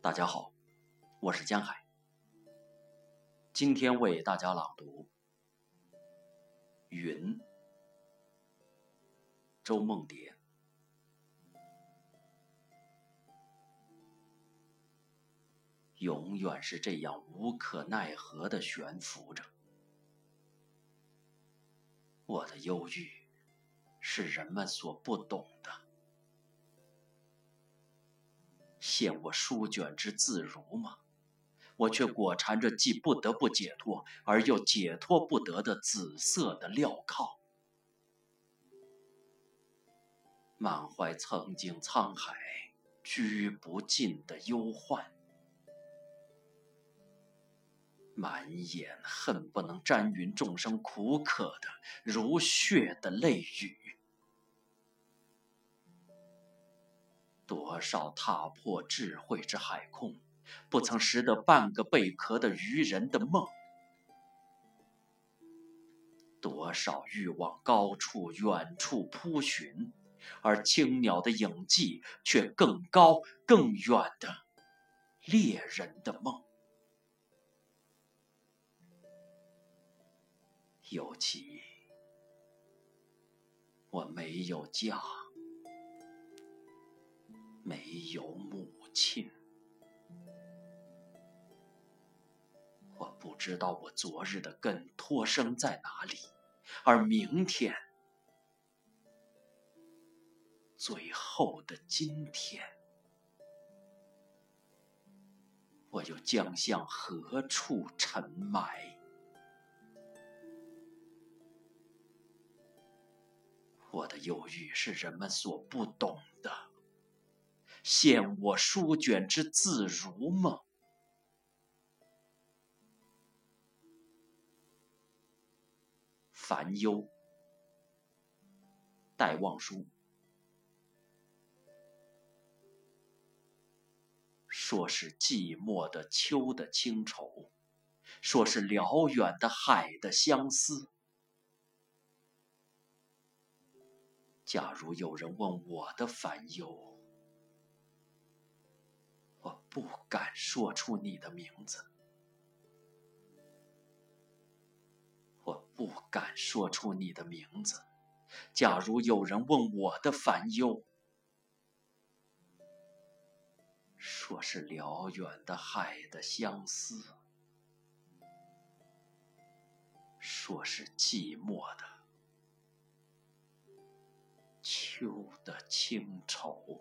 大家好，我是江海，今天为大家朗读《云》，周梦蝶。永远是这样无可奈何的悬浮着，我的忧郁是人们所不懂的。现我书卷之自如吗？我却裹缠着既不得不解脱而又解脱不得的紫色的镣铐，满怀曾经沧海居不尽的忧患。满眼恨不能沾匀众生苦渴的如血的泪雨，多少踏破智慧之海空，不曾拾得半个贝壳的愚人的梦；多少欲往高处远处扑寻，而青鸟的影迹却更高更远的猎人的梦。尤其，我没有家，没有母亲，我不知道我昨日的根托生在哪里，而明天，最后的今天，我又将向何处沉埋？我的忧郁是人们所不懂的，现我书卷之自如吗？烦忧，戴望舒。说是寂寞的秋的清愁，说是辽远的海的相思。假如有人问我的烦忧，我不敢说出你的名字，我不敢说出你的名字。假如有人问我的烦忧，说是辽远的海的相思，说是寂寞的。的清愁。